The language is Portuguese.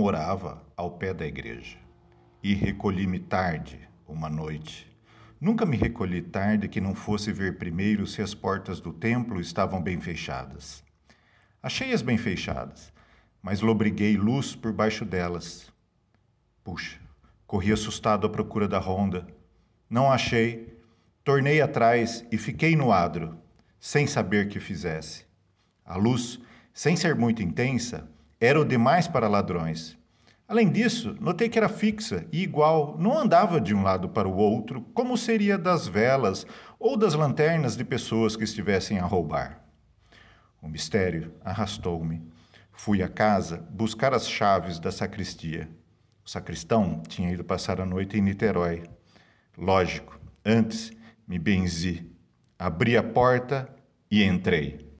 morava ao pé da igreja e recolhi-me tarde, uma noite. Nunca me recolhi tarde que não fosse ver primeiro se as portas do templo estavam bem fechadas. Achei-as bem fechadas, mas lobriguei luz por baixo delas. Puxa, corri assustado à procura da ronda. Não achei. Tornei atrás e fiquei no adro, sem saber que fizesse. A luz, sem ser muito intensa, era o demais para ladrões. Além disso, notei que era fixa e igual, não andava de um lado para o outro, como seria das velas ou das lanternas de pessoas que estivessem a roubar. O mistério arrastou-me. Fui à casa buscar as chaves da sacristia. O sacristão tinha ido passar a noite em Niterói. Lógico, antes me benzi. Abri a porta e entrei.